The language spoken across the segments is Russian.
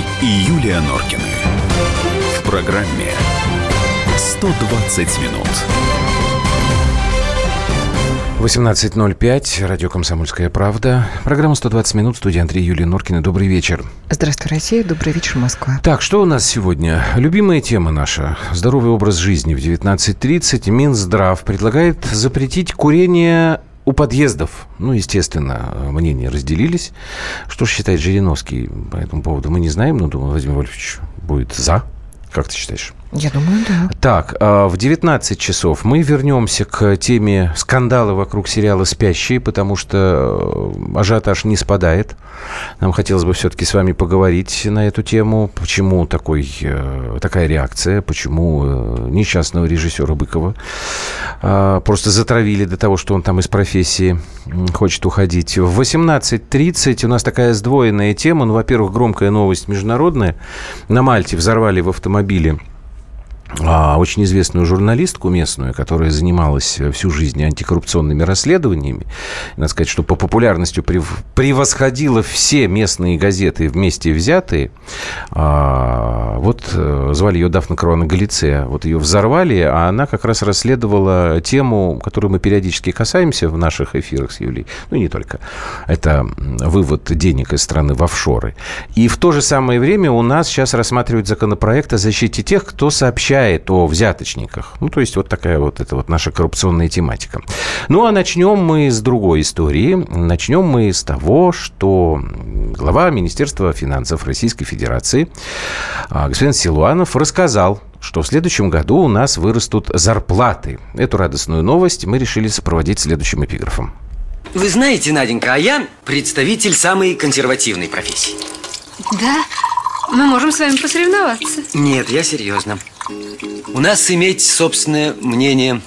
Андрей и Юлия Норкины. В программе 120 минут. 18.05, радио «Комсомольская правда». Программа «120 минут», студия Андрей Юлия Норкина. Добрый вечер. Здравствуй, Россия. Добрый вечер, Москва. Так, что у нас сегодня? Любимая тема наша. Здоровый образ жизни в 19.30. Минздрав предлагает запретить курение у подъездов, ну, естественно, мнения разделились. Что же считает Жириновский по этому поводу, мы не знаем, но, думаю, Владимир Вольфович будет за. Как ты считаешь? Я думаю, да. Так, а, в 19 часов мы вернемся к теме скандала вокруг сериала «Спящие», потому что э, ажиотаж не спадает. Нам хотелось бы все-таки с вами поговорить на эту тему. Почему такой, э, такая реакция? Почему э, несчастного режиссера Быкова а, просто затравили до того, что он там из профессии хочет уходить? В 18.30 у нас такая сдвоенная тема. Ну, во-первых, громкая новость международная. На Мальте взорвали в автомобиле очень известную журналистку местную, которая занималась всю жизнь антикоррупционными расследованиями. Надо сказать, что по популярности превосходила все местные газеты вместе взятые. А, вот э, звали ее Дафна Круана Галицея. Вот ее взорвали, а она как раз расследовала тему, которую мы периодически касаемся в наших эфирах с Юлей. Ну, не только. Это вывод денег из страны в офшоры. И в то же самое время у нас сейчас рассматривают законопроект о защите тех, кто сообщает сообщает о взяточниках. Ну, то есть вот такая вот это вот наша коррупционная тематика. Ну, а начнем мы с другой истории. Начнем мы с того, что глава Министерства финансов Российской Федерации а, господин Силуанов рассказал, что в следующем году у нас вырастут зарплаты. Эту радостную новость мы решили сопроводить следующим эпиграфом. Вы знаете, Наденька, а я представитель самой консервативной профессии. Да? Мы можем с вами посоревноваться. Нет, я серьезно. У нас иметь собственное мнение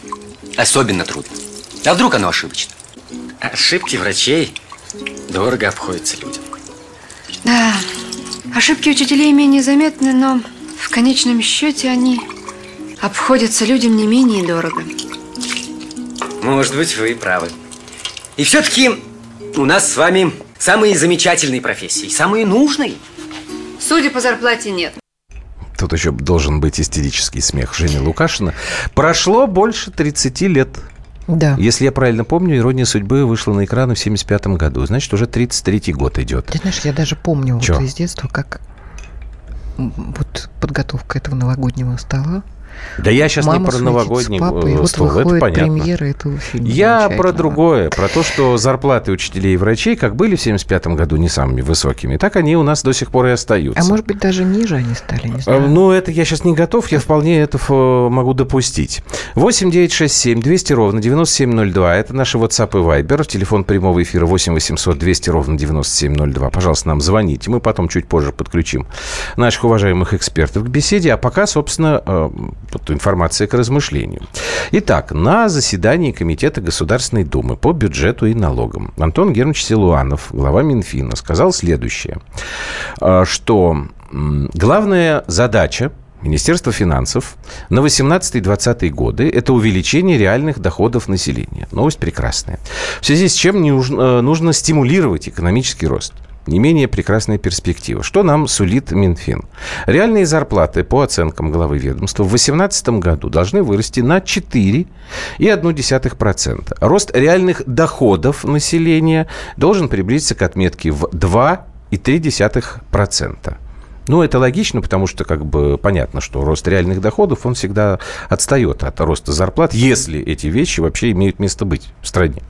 особенно трудно. А вдруг оно ошибочно? Ошибки врачей дорого обходятся людям. Да, ошибки учителей менее заметны, но в конечном счете они обходятся людям не менее дорого. Может быть, вы и правы. И все-таки у нас с вами самые замечательные профессии, самые нужные. Судя по зарплате, нет. Тут еще должен быть истерический смех Жени Лукашина. Прошло больше 30 лет. Да. Если я правильно помню, «Ирония судьбы» вышла на экраны в 75 году. Значит, уже 33-й год идет. Ты знаешь, я даже помню вот из детства, как вот подготовка этого новогоднего стола да я сейчас Мама не про новогодний папой, вот стол, это понятно. премьера этого фильма. Я про другое, про то, что зарплаты учителей и врачей, как были в 75 году не самыми высокими, так они у нас до сих пор и остаются. А может быть, даже ниже они стали, не знаю. Ну, это я сейчас не готов, я вполне это могу допустить. 8 9 6 7 200 ровно 9702, это наши WhatsApp и Viber, телефон прямого эфира 8 800 200 ровно 9702. Пожалуйста, нам звоните, мы потом чуть позже подключим наших уважаемых экспертов к беседе, а пока, собственно, э, вот информация к размышлению. Итак, на заседании Комитета Государственной Думы по бюджету и налогам Антон Германович Силуанов, глава Минфина, сказал следующее, а, что главная задача Министерства финансов на 18-20 годы – это увеличение реальных доходов населения. Новость прекрасная. В связи с чем нужно, нужно стимулировать экономический рост не менее прекрасная перспектива. Что нам сулит Минфин? Реальные зарплаты, по оценкам главы ведомства, в 2018 году должны вырасти на 4,1%. Рост реальных доходов населения должен приблизиться к отметке в 2,3%. Ну, это логично, потому что, как бы, понятно, что рост реальных доходов, он всегда отстает от роста зарплат, если эти вещи вообще имеют место быть в стране.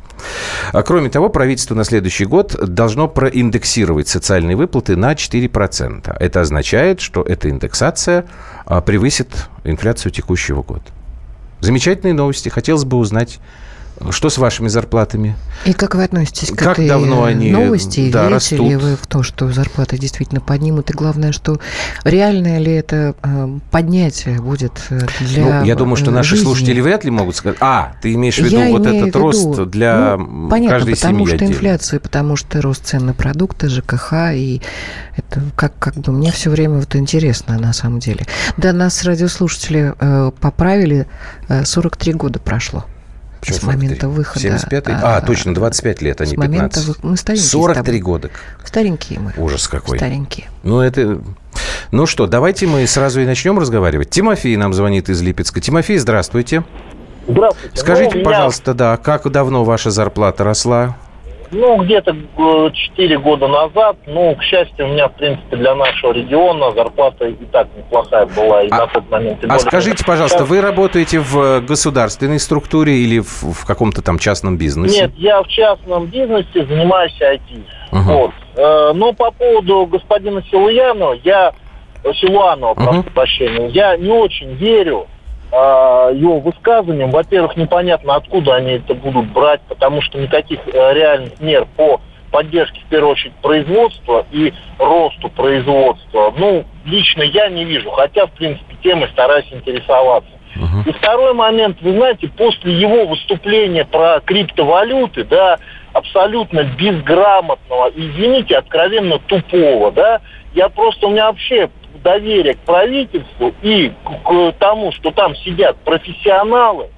А кроме того, правительство на следующий год должно проиндексировать социальные выплаты на 4%. Это означает, что эта индексация а, превысит инфляцию текущего года. Замечательные новости. Хотелось бы узнать, что с вашими зарплатами? И как вы относитесь к как этой давно они, новости? Да, Верите растут? ли вы в то, что зарплаты действительно поднимут? И главное, что реальное ли это э, поднятие будет э, для ну, Я думаю, что наши жизни? слушатели вряд ли могут сказать, а, ты имеешь в виду я вот этот виду, рост для ну, понятно, каждой потому семьи что отдельно. инфляция, потому что рост цен на продукты, ЖКХ, и это как, как бы мне все время вот интересно на самом деле. Да, нас радиослушатели э, поправили, э, 43 года прошло. Почему с момента 43? выхода. 75 а, точно, 25 лет, а с не момента 15. вы- Мы старенькие. с 43 тобой. года. Старенькие мы. Ужас какой. Старенькие. Ну, это... Ну что, давайте мы сразу и начнем разговаривать. Тимофей нам звонит из Липецка. Тимофей, здравствуйте. Здравствуйте. Скажите, Ну, меня, пожалуйста, да, как давно ваша зарплата росла? Ну, где-то 4 года назад, ну, к счастью, у меня, в принципе, для нашего региона зарплата и так неплохая была и А- на тот момент. А скажите, пожалуйста, сейчас- вы работаете в государственной структуре или в, в каком-то там частном бизнесе? Нет, я в частном бизнесе занимаюсь IT. Мгм. Вот. Э, Но по поводу господина Силуянова, я Силуанова, прошу Мгм. прощения, я не очень верю э, его высказываниям. Во-первых, непонятно, откуда они это будут брать, потому что никаких э, реальных мер по поддержке, в первую очередь, производства и росту производства, ну, лично я не вижу, хотя, в принципе, темой стараюсь интересоваться. Мгм. И второй момент, вы знаете, после его выступления про криптовалюты, да, абсолютно безграмотного, извините, откровенно тупого, да, я просто, у меня вообще доверие к правительству и к, тому, что там сидят профессионалы,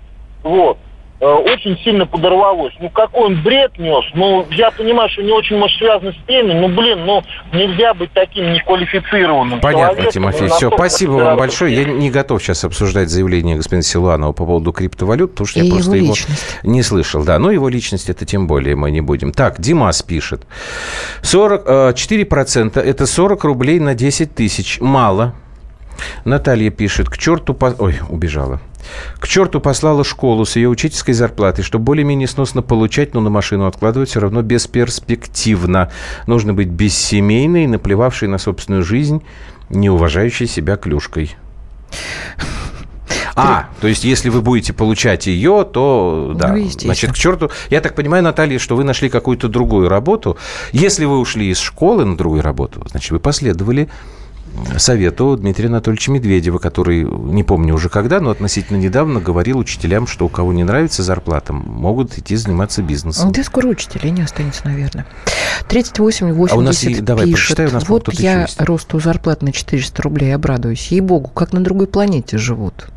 вот, очень сильно подорвалось. Ну, какой он бред нес. Ну, я понимаю, что не очень, может, связано с темой. Ну, блин, ну, нельзя быть таким неквалифицированным Понятно, человеком. Тимофей. Ну, Все, спасибо вам большое. Я не готов сейчас обсуждать заявление господина Силуанова по поводу криптовалют, потому что И я просто его его личность. не слышал. Да, ну его личность это тем более мы не будем. Так, Димас пишет. 40, э, 4% это 40 рублей на 10 тысяч. Мало. Наталья пишет, к черту... По... Ой, убежала. К черту послала школу с ее учительской зарплатой, чтобы более-менее сносно получать, но на машину откладывать все равно бесперспективно. Нужно быть бессемейной, наплевавшей на собственную жизнь, не уважающей себя клюшкой. А, то есть, если вы будете получать ее, то да. Ну. Значит, к черту. Я так понимаю, Наталья, что вы нашли какую-то другую работу. Если вы ушли из школы на другую работу, значит, вы последовали совету Дмитрия Анатольевича Медведева, который, не помню уже когда, но относительно недавно говорил учителям, что у кого не нравится зарплата, могут идти заниматься бизнесом. Да скоро учителей не останется, наверное. 38-80 А у нас и- давай, пишет. прочитай, у нас, вот я росту зарплат на 400 рублей обрадуюсь. Ей-богу, как на другой планете живут.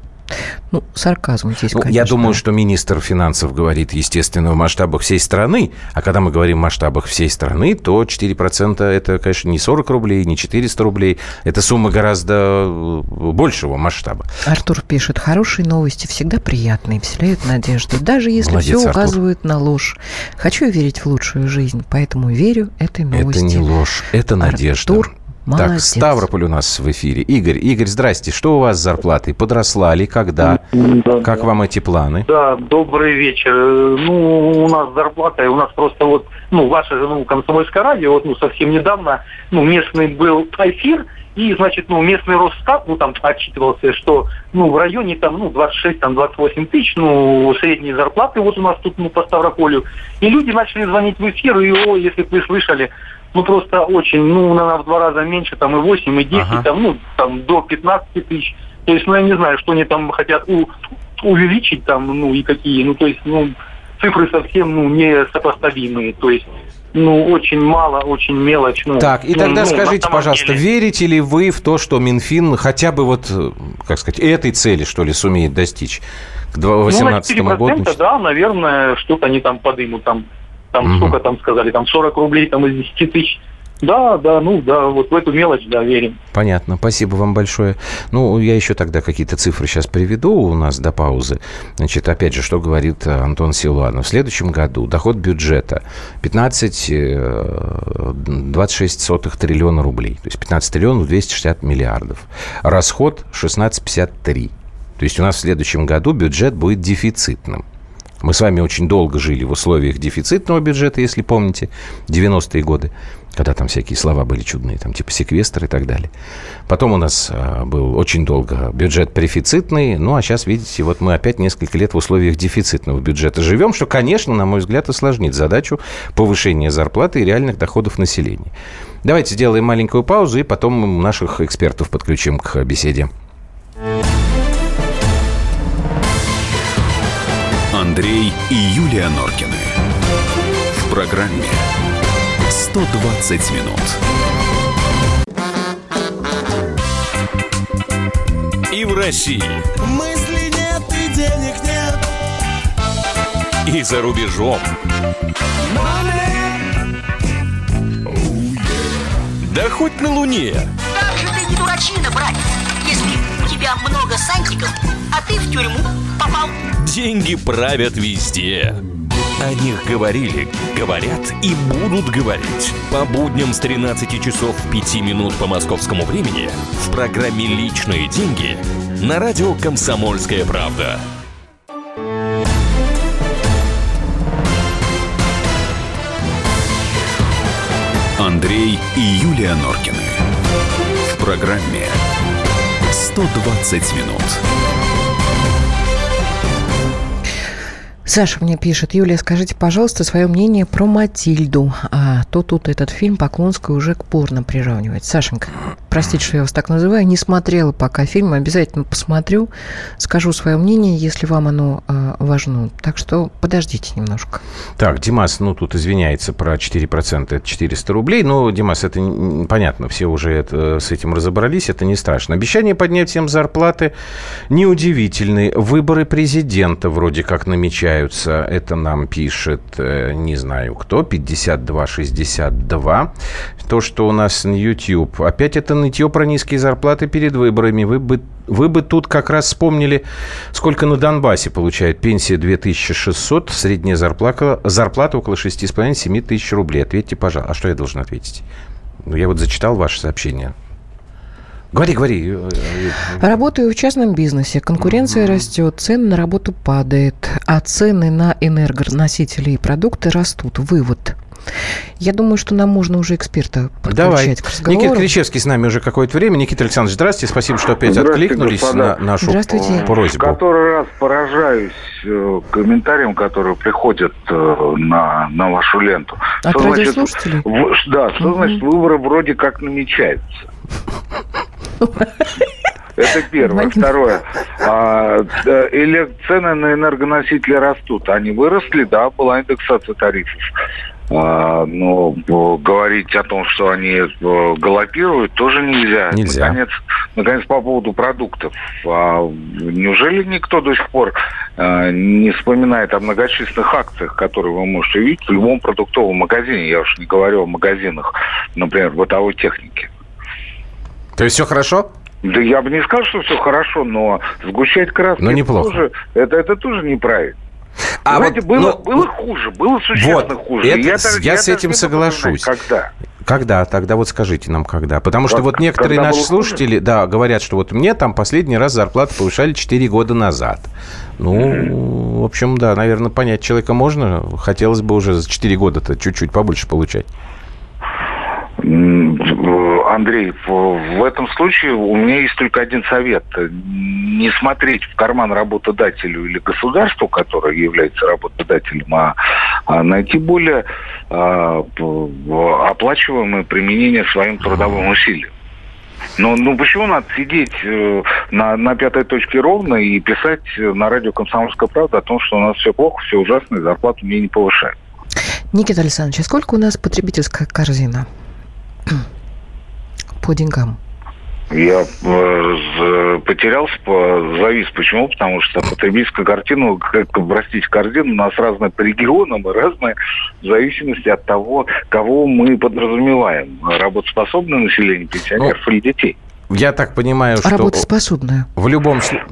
Ну, сарказм здесь, Ну, конечно. я думаю, что министр финансов говорит, естественно, в масштабах всей страны. А когда мы говорим в масштабах всей страны, то 4% это, конечно, не 40 рублей, не 400 рублей. Это сумма гораздо э, большего масштаба. Артур пишет, хорошие новости всегда приятные, вселяют надежду, даже если Молодец, все Артур. указывает на ложь. Хочу верить в лучшую жизнь, поэтому верю этой новости. Это не ложь, это надежда. Артур, Так, молодец. Ставрополь у нас в эфире. Игорь, Игорь, здрасте. Что у вас с зарплатой? Подросла ли? Когда? Да, Как вам эти планы? Да, добрый вечер. Ну, у нас зарплата, и у нас просто вот, ну, ваше же, ну, комсомольское радио, вот, ну, совсем недавно, ну, местный был эфир, и, значит, ну, местный Росстат, ну, там отчитывался, что, ну, в районе, там, ну, 26, там, 28 тысяч, ну, средние зарплаты вот у нас тут, ну, по Ставрополю. И люди начали звонить в эфир, и, о, если бы вы слышали, ну, просто очень, ну, наверное, в два раза меньше, там, и 8, и 10, Ага. там, ну, там, до 15 тысяч. То есть, ну, я не знаю, что они там хотят у- увеличить там, ну, и какие, ну, то есть, ну, цифры совсем, ну, не сопоставимые, то есть, ну, очень мало, очень мелочь. Ну, Так, и ну, тогда ну, скажите, на пожалуйста, деле. верите ли вы в то, что Минфин хотя бы вот, как сказать, этой цели, что ли, сумеет достичь к Ну, на 2018 году? 4%, значит? да, наверное, что-то они там подымут, там, там Мгм. сколько там сказали, там 40 рублей там из 10 тысяч. Да, да, ну, да, вот в эту мелочь, да, верим. Понятно, спасибо вам большое. Ну, я еще тогда какие-то цифры сейчас приведу у нас до паузы. Значит, опять же, что говорит э, Антон Силуанов. В следующем году доход бюджета 15, э, 26 сотых триллиона рублей. То есть 15 триллионов 260 миллиардов. Расход 16,53. То есть у нас в следующем году бюджет будет дефицитным. Мы с вами очень долго жили в условиях дефицитного бюджета, если помните, 90-е годы, когда там всякие слова были чудные, там типа секвестр и так далее. Потом у нас а, был очень долго бюджет префицитный, ну а сейчас, видите, вот мы опять несколько лет в условиях дефицитного бюджета живем, что, конечно, на мой взгляд, осложнит задачу повышения зарплаты и реальных доходов населения. Давайте сделаем маленькую паузу и потом наших экспертов подключим к беседе. Андрей и Юлия Норкины. В программе 120 минут. И в России, Мысли нет и денег нет. и за рубежом. Да хоть на Луне. Как же ты не дурак, причина, братец, если у тебя много сантиков, а ты в тюрьму попал? Деньги правят везде. О них говорили, говорят и будут говорить. По будням с 13 часов 5 минут по московскому времени в программе «Личные деньги» на радио «Комсомольская правда». Андрей и Юлия Норкины. В программе 120 минут. Саша мне пишет, Юлия, скажите, пожалуйста, свое мнение про Матильду. А то тут этот фильм Поклонская уже к порно приравнивает. Сашенька, простите, что я вас так называю, не смотрела пока фильм, обязательно посмотрю, скажу свое мнение, если вам оно э, важно. Так что подождите немножко. Так, Димас, ну тут извиняется про 4%, это 400 рублей. Ну, Димас, это понятно, все уже это, с этим разобрались, это не страшно. Обещание поднять всем зарплаты неудивительные. Выборы президента вроде как намечаются. Это нам пишет, э, не знаю кто, 5262. То, что у нас на YouTube. Опять это нытье про низкие зарплаты перед выборами. Вы бы вы бы тут как раз вспомнили, сколько на Донбассе получает пенсия 2600, средняя зарплата, зарплата около 6,5-7 тысяч рублей. Ответьте, пожалуйста. А что я должен ответить? Ну, я вот зачитал ваше сообщение. Говори, говори. Работаю в частном бизнесе. Конкуренция растет, цены на работу падают, а цены на энергоносители и продукты растут. Вывод. Я думаю, что нам можно уже эксперта Давай. подключать к разговору. Никита Кричевский с нами уже какое-то время. Никита Александрович, здравствуйте. Спасибо, что опять откликнулись господа. на нашу. В просьбу. который раз поражаюсь э, комментариям, которые приходят э, на, на вашу ленту. От Что значит- радиослушателей? в- да, что Мгм. значит выборы вроде как намечаются. Это первое. Второе. А, да, или цены на энергоносители растут. Они выросли, да, была индексация тарифов. А, но э, говорить о том, что они э, галопируют, тоже нельзя. Нельзя. Наконец, наконец, по поводу продуктов. А неужели никто до сих пор э, не вспоминает о многочисленных акциях, которые вы можете видеть в любом продуктовом магазине? Я уж не говорю о магазинах, например, бытовой техники. То есть все хорошо? Да я бы не сказал, что все хорошо, но сгущать краски Но это неплохо. тоже, это, это тоже неправильно. А Знаете, вот, было, ну, было хуже, было существенно Вот, хуже. это- даже- я с даже этим соглашусь. Когда? Когда? Тогда вот скажите нам, когда. Потому что Как- вот некоторые наши хуже? слушатели, да, говорят, что вот мне там последний раз зарплату повышали 4 года назад. Ну, в общем, да, наверное, понять человека можно. Хотелось бы уже за 4 года-то чуть-чуть побольше получать. Андрей, в этом случае у меня есть только один совет. Не смотреть в карман работодателю или государству, которое является работодателем, а, а найти более а, оплачиваемое применение своим трудовым усилиям. Но ну почему надо сидеть э, на, на пятой точке ровно и писать на радио «Комсомольская правда» о том, что у нас все плохо, все ужасно, и зарплату мне не повышают? Никита Александрович, а сколько у нас потребительская корзина? По деньгам. Я э, з- потерялся, по- завис. Почему? Потому что потребительская картина, как простите, корзина у нас разная по регионам и разная в зависимости от того, кого мы подразумеваем. Работоспособное население, пенсионеров или детей. Я так понимаю, что Работоспособная. в любом случае...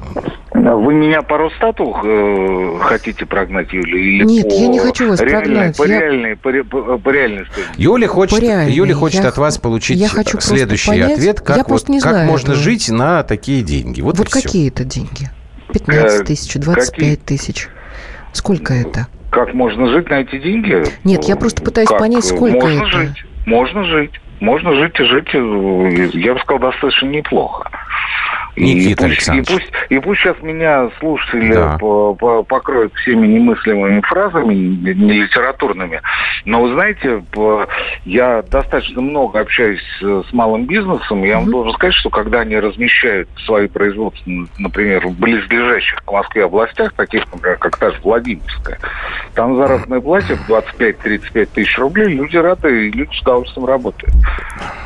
Вы меня по Росстату э, хотите прогнать, Юля? Или Нет, по я не хочу вас реальной- прогнать. По, Я- реальной, по, по- по реальной стоимости. Юля хочет, По реальной. Юля хочет Я- от вас получить я хочу следующий понять. ответ, Я как, вот, просто не как знаю можно этого. жить на такие деньги. Вот, Вот, какие это деньги? 15 Э, тысяч, 25 тысяч. Сколько это? Как можно жить на эти деньги? Нет, я просто пытаюсь Как? понять, сколько можно это. жить, можно жить. Можно жить и жить, э, я бы сказал, достаточно неплохо. Никита и пусть, и Александрович. пусть, и пусть сейчас меня слушатели Да. по- по- покроют всеми немыслимыми фразами, не литературными, но вы знаете, я достаточно много общаюсь э, с малым бизнесом, и я вам должен сказать, что когда они размещают свои производства, например, в близлежащих к Москве областях, таких, например, как та же Владимирская, там заработная платье в 25-35 тысяч рублей, люди рады, и люди с удовольствием работают.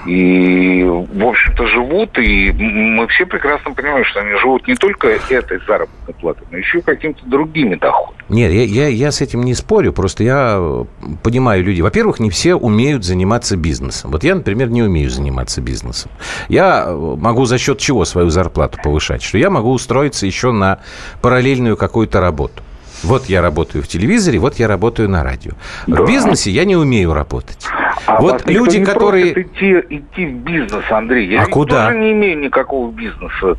и, в общем-то, живут, и мы все прекрасно понимаем, что они живут не только этой заработной платой, но еще и какими-то другими доходами. Нет, я, я, я с этим не спорю, просто я э, понимаю людей. Во-первых, не все умеют заниматься бизнесом. Вот я, например, не умею заниматься бизнесом. Я э, могу за счет чего свою зарплату повышать? Что я могу устроиться еще на параллельную какую-то работу. Вот я работаю в телевизоре, вот я работаю на радио. Да. В бизнесе я не умею работать. А вот люди, не которые идти, идти в бизнес, Андрей. Я а куда? тоже не имею никакого бизнеса.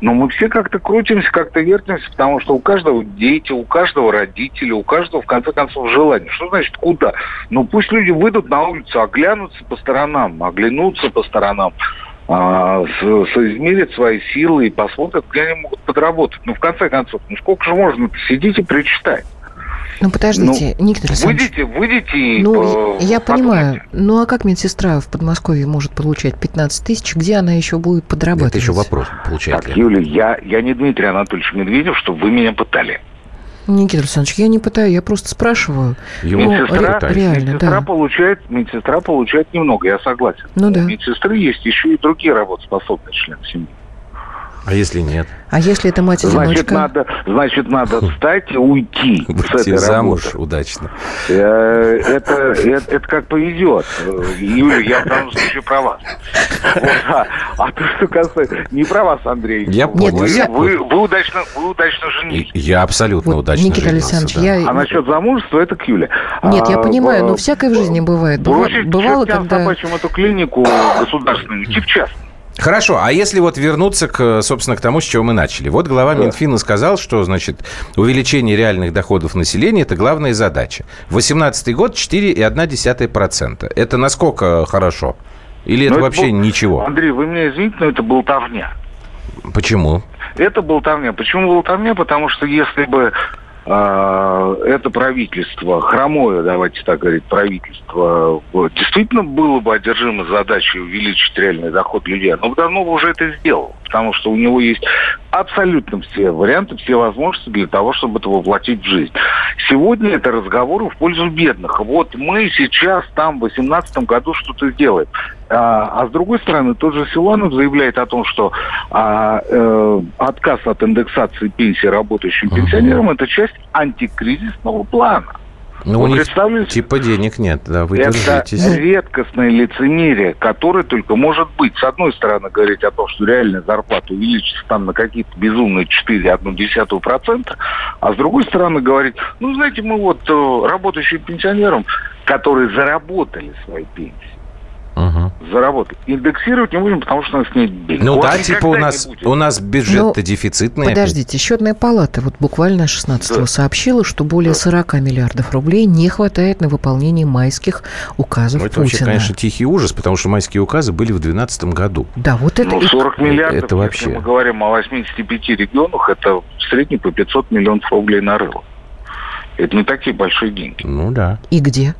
Но мы все как-то крутимся, как-то вертимся, потому что у каждого дети, у каждого родителя, у каждого, в конце концов, желание. Что значит куда? Ну пусть люди выйдут на улицу, оглянутся по сторонам, оглянутся по сторонам а, соизмерят свои силы и посмотрят, где они могут подработать. Ну, в конце концов, ну сколько же можно сидеть и прочитать? Ну, подождите, ну, Никита Александрович. Выйдите, выйдите и Ну, я понимаю. Ну, а как медсестра в Подмосковье может получать 15 тысяч? Где она еще будет подрабатывать? Это еще вопрос, получает так, ли? Юля, я, я не Дмитрий Анатольевич Медведев, чтобы вы меня пытали. Никита Александрович, я не пытаю, я просто спрашиваю. Его ну, медсестра, ре- реально, медсестра, да. получает, медсестра получает немного, я согласен. Ну да. У медсестры есть еще и другие работоспособные члены семьи. А если нет? А если это мать-одиночка? Значит, надо, значит, надо встать и уйти с этой замуж работы. удачно. Э, это, это, это как повезет. Юля, я в данном случае про вас. Вот, а, а то, что касается... Не про вас, Андрей. Я вы, я... Вы, вы, удачно, вы удачно женились. Я абсолютно вот, удачно Никита женился, Александрович, да. я... А насчет замужества, это к Юле. Нет, я а, понимаю, но всякое в жизни бывает. Бросить бывало, когда... собачьим эту клинику государственную, идти в частную. Хорошо, а если вот вернуться, к, собственно, к тому, с чего мы начали. Вот глава да. Минфина сказал, что, значит, увеличение реальных доходов населения – это главная задача. 2018 год – 4,1%. Это насколько хорошо? Или это, это вообще был... ничего? Андрей, вы меня извините, но это болтовня. Почему? Это болтовня. Почему болтовня? Потому что если бы это правительство, хромое, давайте так говорить, правительство, действительно было бы одержимо задачей увеличить реальный доход людей, оно бы давно уже это сделало, потому что у него есть абсолютно все варианты, все возможности для того, чтобы это воплотить в жизнь. Сегодня это разговоры в пользу бедных. Вот мы сейчас там в 2018 году что-то сделаем. А, а с другой стороны, тот же Силанов заявляет о том, что а, э, отказ от индексации пенсии работающим пенсионерам – это часть антикризисного плана. Ну, у них типа денег нет, да, вы Это держитесь. редкостное лицемерие, которое только может быть. С одной стороны, говорить о том, что реальная зарплата увеличится там на какие-то безумные 4,1%, а с другой стороны говорить, ну, знаете, мы вот э, работающим пенсионерам, которые заработали свои пенсии, угу. заработать. Индексировать не будем, потому что у нас нет денег. Ну да, типа у нас, у нас бюджет-то ну, дефицитный. Подождите, опять. счетная палата вот буквально 16-го да. сообщила, что более 40 миллиардов рублей не хватает на выполнение майских указов ну, это Путина. Это вообще, конечно, тихий ужас, потому что майские указы были в 2012 году. Да, вот это... Ну, 40 миллиардов, это вообще... мы говорим о 85 регионах, это в среднем по 500 миллионов рублей на рыло. Это не такие большие деньги. Ну да. И где?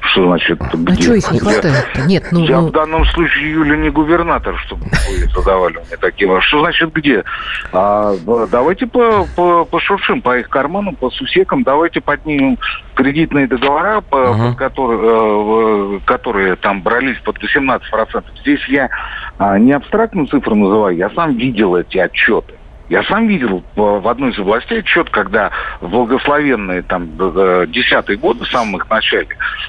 Что значит? А где? что их не хватает -то? Нет, ну... Я ну... в данном случае, Юля, не губернатор, чтобы вы задавали мне такие вопросы. Что значит где? А, давайте по, по, пошуршим по их карманам, по сусекам, давайте поднимем кредитные договора, по, uh-huh. под которые, э, которые там брались под 18%. Здесь я а, не абстрактную цифру называю, я сам видел эти отчеты. Я сам видел в одной из областей отчет, когда в благословенные там десятые годы, в самом их начале,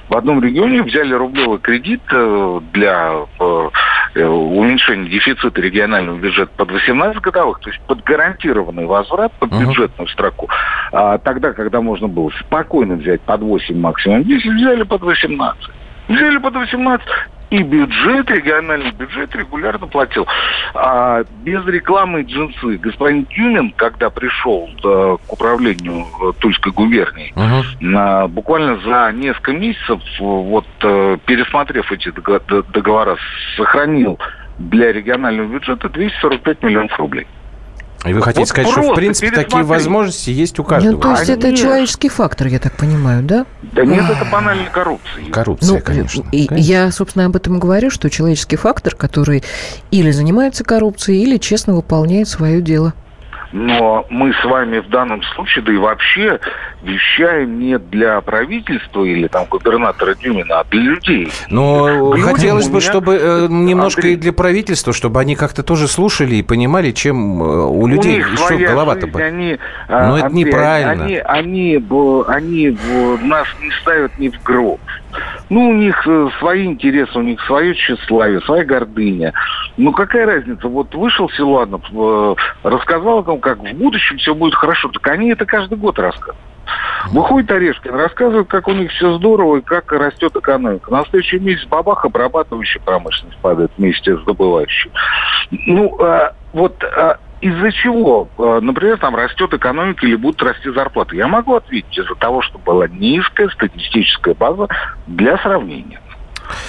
в одном регионе взяли рублевый кредит э, для э, уменьшения дефицита регионального бюджета под 18 годовых, то есть под гарантированный возврат, под бюджетную строку. А тогда, когда можно было спокойно взять под 8 максимум 10, взяли под 18. Взяли под 18 и бюджет, региональный бюджет регулярно платил. А без рекламы джинсы господин Тюмин, когда пришел э, к управлению э, Тульской губернии, uh-huh. на, буквально за несколько месяцев, вот э, пересмотрев эти договора, сохранил для регионального бюджета 245 миллионов рублей. И вы хотите вот сказать, что в принципе такие возможности есть у каждого? Ну, то есть это человеческий фактор, я так понимаю, да? Да нет, это банальная коррупция. Коррупция, ну, конечно, и, конечно. Я, собственно, об этом и говорю, что человеческий фактор, который или занимается коррупцией, или честно выполняет свое дело. Но мы с вами в данном случае, да и вообще, вещаем не для правительства или там губернатора Дюмина, а для людей. Но Людям хотелось у бы, меня- чтобы э, немножко Андрей, и для правительства, чтобы они как-то тоже слушали и понимали, чем э, у людей них что своя голова-то болит. Они, а, Ну, это Андрей, неправильно. Они, они, они б- нас не ставят ни в гроб. Ну, у них э, свои интересы, у них свое тщеславие, своя гордыня. Ну, какая разница? Вот вышел Силуанов, э, рассказал о том, как в будущем все будет хорошо. Так они это каждый год рассказывают. Выходит Орешкин, рассказывает, как у них все здорово и как растет экономика. На следующий месяц бабах обрабатывающая промышленность падает вместе с добывающей. Ну, а, вот а, из-за чего, а, например, там растет экономика или будут расти зарплаты? Я могу ответить, из-за того, что была низкая статистическая база для сравнения.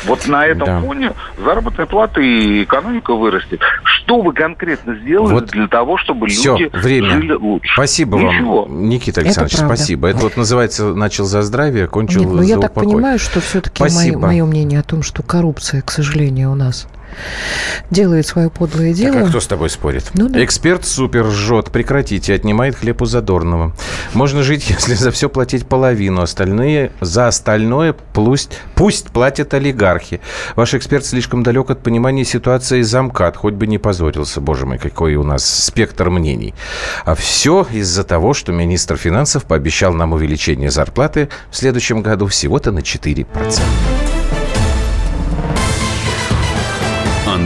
Вот на этом Да. фоне заработная плата и экономика вырастет. Что вы конкретно сделали Вот для того, чтобы Всё, люди время. жили лучше? Спасибо Ничего. вам, Никита Это Александрович, правда. спасибо. Это вот называется «начал за здравие, кончил Нет, ну за я так упокой». понимаю, что все-таки мое, мое мнение о том, что коррупция, к сожалению, у нас делает свое подлое дело. Так, а кто с тобой спорит? Ну да. Эксперт супер жжет. Прекратите, отнимает хлеб у задорного. Можно жить, если за все платить половину. Остальные, за остальное пусть, пусть платят олигархи. Ваш эксперт слишком далек от понимания ситуации замкат. Хоть бы не позорился. Боже мой, какой у нас спектр мнений. А все из-за того, что министр финансов пообещал нам увеличение зарплаты в следующем году всего-то на 4%.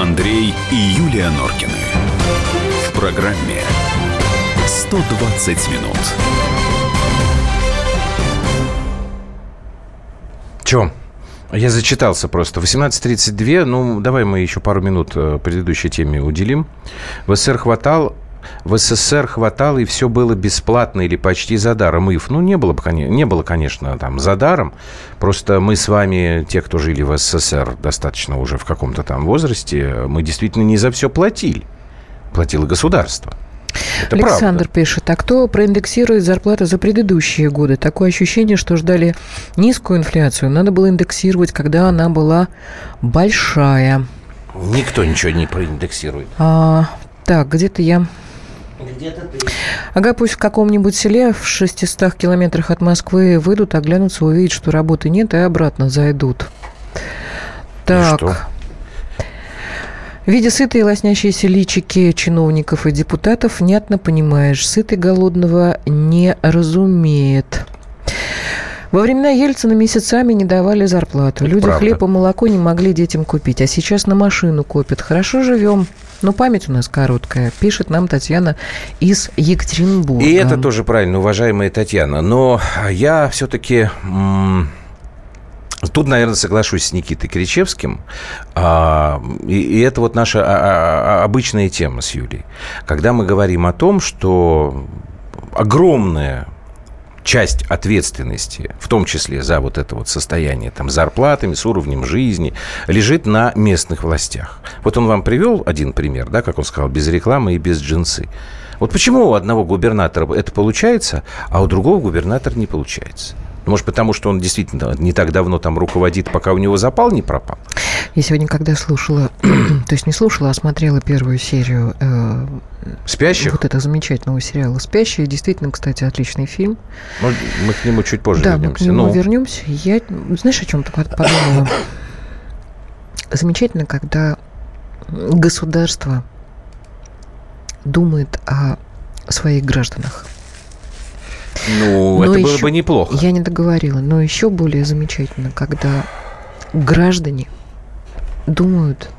Андрей и Юлия Норкины. В программе 120 минут. Чем? Я зачитался просто. 18.32, ну, давай мы еще пару минут э, предыдущей теме уделим. В СССР хватал, в СССР хватало, и все было бесплатно или почти за даром. ИФ, ну, не было, не было, конечно, там за даром. Просто мы с вами, те, кто жили в СССР достаточно уже в каком-то там возрасте, мы действительно не за все платили. Платило государство. Это Александр правда. пишет, а кто проиндексирует зарплаты за предыдущие годы? Такое ощущение, что ждали низкую инфляцию. Надо было индексировать, когда она была большая. Никто ничего не проиндексирует. А, так, где-то я... Ага, пусть в каком-нибудь селе в 600 километрах от Москвы выйдут, оглянутся, увидят, что работы нет, и обратно зайдут. Так. что? Видя сытые лоснящиеся личики чиновников и депутатов, внятно понимаешь, сытый голодного не разумеет. Во времена Ельцина месяцами не давали зарплату. Это Люди правда. хлеб и молоко не могли детям купить, а сейчас на машину копят. Хорошо живем. Но память у нас короткая, пишет нам Татьяна из Екатеринбурга. И это тоже правильно, уважаемая Татьяна. Но я все-таки... Тут, наверное, соглашусь с Никитой Кричевским. А, и, это вот наша а, а, обычная тема с Юлей. Когда мы говорим о том, что огромная часть ответственности, в том числе за вот это вот состояние там, с зарплатами, с уровнем жизни, лежит на местных властях. Вот он вам привел один пример, да, как он сказал, без рекламы и без джинсы. Вот почему у одного губернатора это получается, а у другого губернатора не получается? Может, потому что он действительно не так давно там руководит, пока у него запал не пропал? Я сегодня, когда слушала, то есть не слушала, а смотрела первую серию э, «Спящих»? вот этого замечательного сериала «Спящие». Действительно, кстати, отличный фильм. Ну, мы к нему чуть позже да, вернемся. мы к нему Ну, вернемся. Я, знаешь, о чем то подумала? Замечательно, когда государство думает о своих гражданах. Ну, Но это было еще- бы неплохо. Я не договорила, но еще более замечательно, когда граждане думают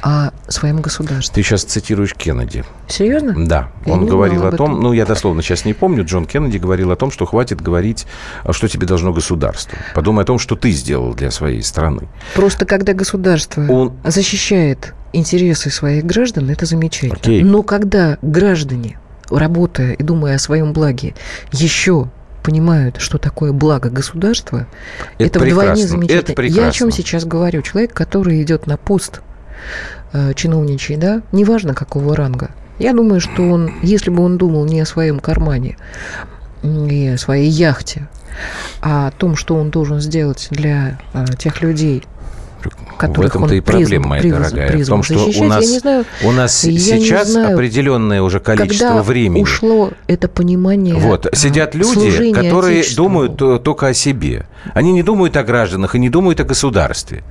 о своем государстве. Ты сейчас цитируешь Кеннеди. Серьезно? Да, Я он говорил о том, этом. ну я дословно сейчас не помню, Джон Кеннеди говорил о том, что хватит говорить, а что тебе должно государство. Подумай о том, что ты сделал для своей страны. Просто когда государство Он- защищает интересы своих граждан, это замечательно. Окей. Но когда граждане, работая и думая о своем благе, еще понимают, что такое благо государства, Это это, вдвойне прекрасно, замечательно. это Я о чем прекрасно. сейчас говорю? Человек, который идет на пост э, чиновничий, да, неважно какого ранга. Я думаю, что он, если бы он думал не о своем кармане и о своей яхте, а о том, что он должен сделать для э, тех людей, В которых этом-то он и проблема, моя призван- дорогая. В призван том, что у нас, знаю, у нас сейчас знаю, определенное уже количество когда времени. ушло это понимание Вот, э, сидят люди, которые думают э, только о себе. Они не думают о гражданах и не думают о государстве.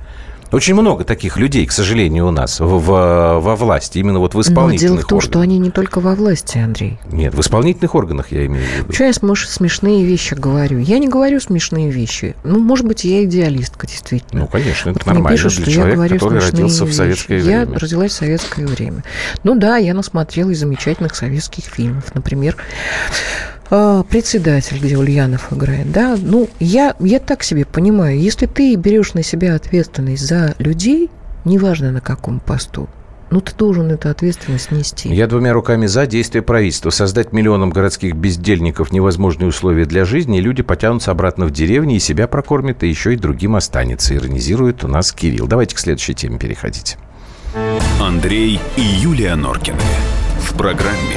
Очень много таких людей, к сожалению, у нас в- в- во власти, именно вот в Но исполнительных дело в том, органах. что они не только во власти, Андрей. Нет, в исполнительных органах я имею в виду. Почему я см- смешные вещи говорю? Я не говорю смешные вещи. Ну, может быть, я идеалистка, действительно. Ну, конечно, это Вот мне нормально пишут, для я человека, говорю который родился в вещи. советское Я время. родилась в советское время. Ну да, я насмотрелась замечательных советских фильмов. Например, «Председатель», где Ульянов играет. Да, ну, я, я так себе понимаю, если ты берешь на себя ответственность за людей, неважно на каком посту, ну, ты должен эту ответственность нести. Я двумя руками за действие правительства. Создать миллионам городских бездельников невозможные условия для жизни, и люди потянутся обратно в деревни, и себя прокормят, и еще и другим останется. Иронизирует у нас Кирилл. Давайте к следующей теме переходить. Андрей и Юлия Норкины. В программе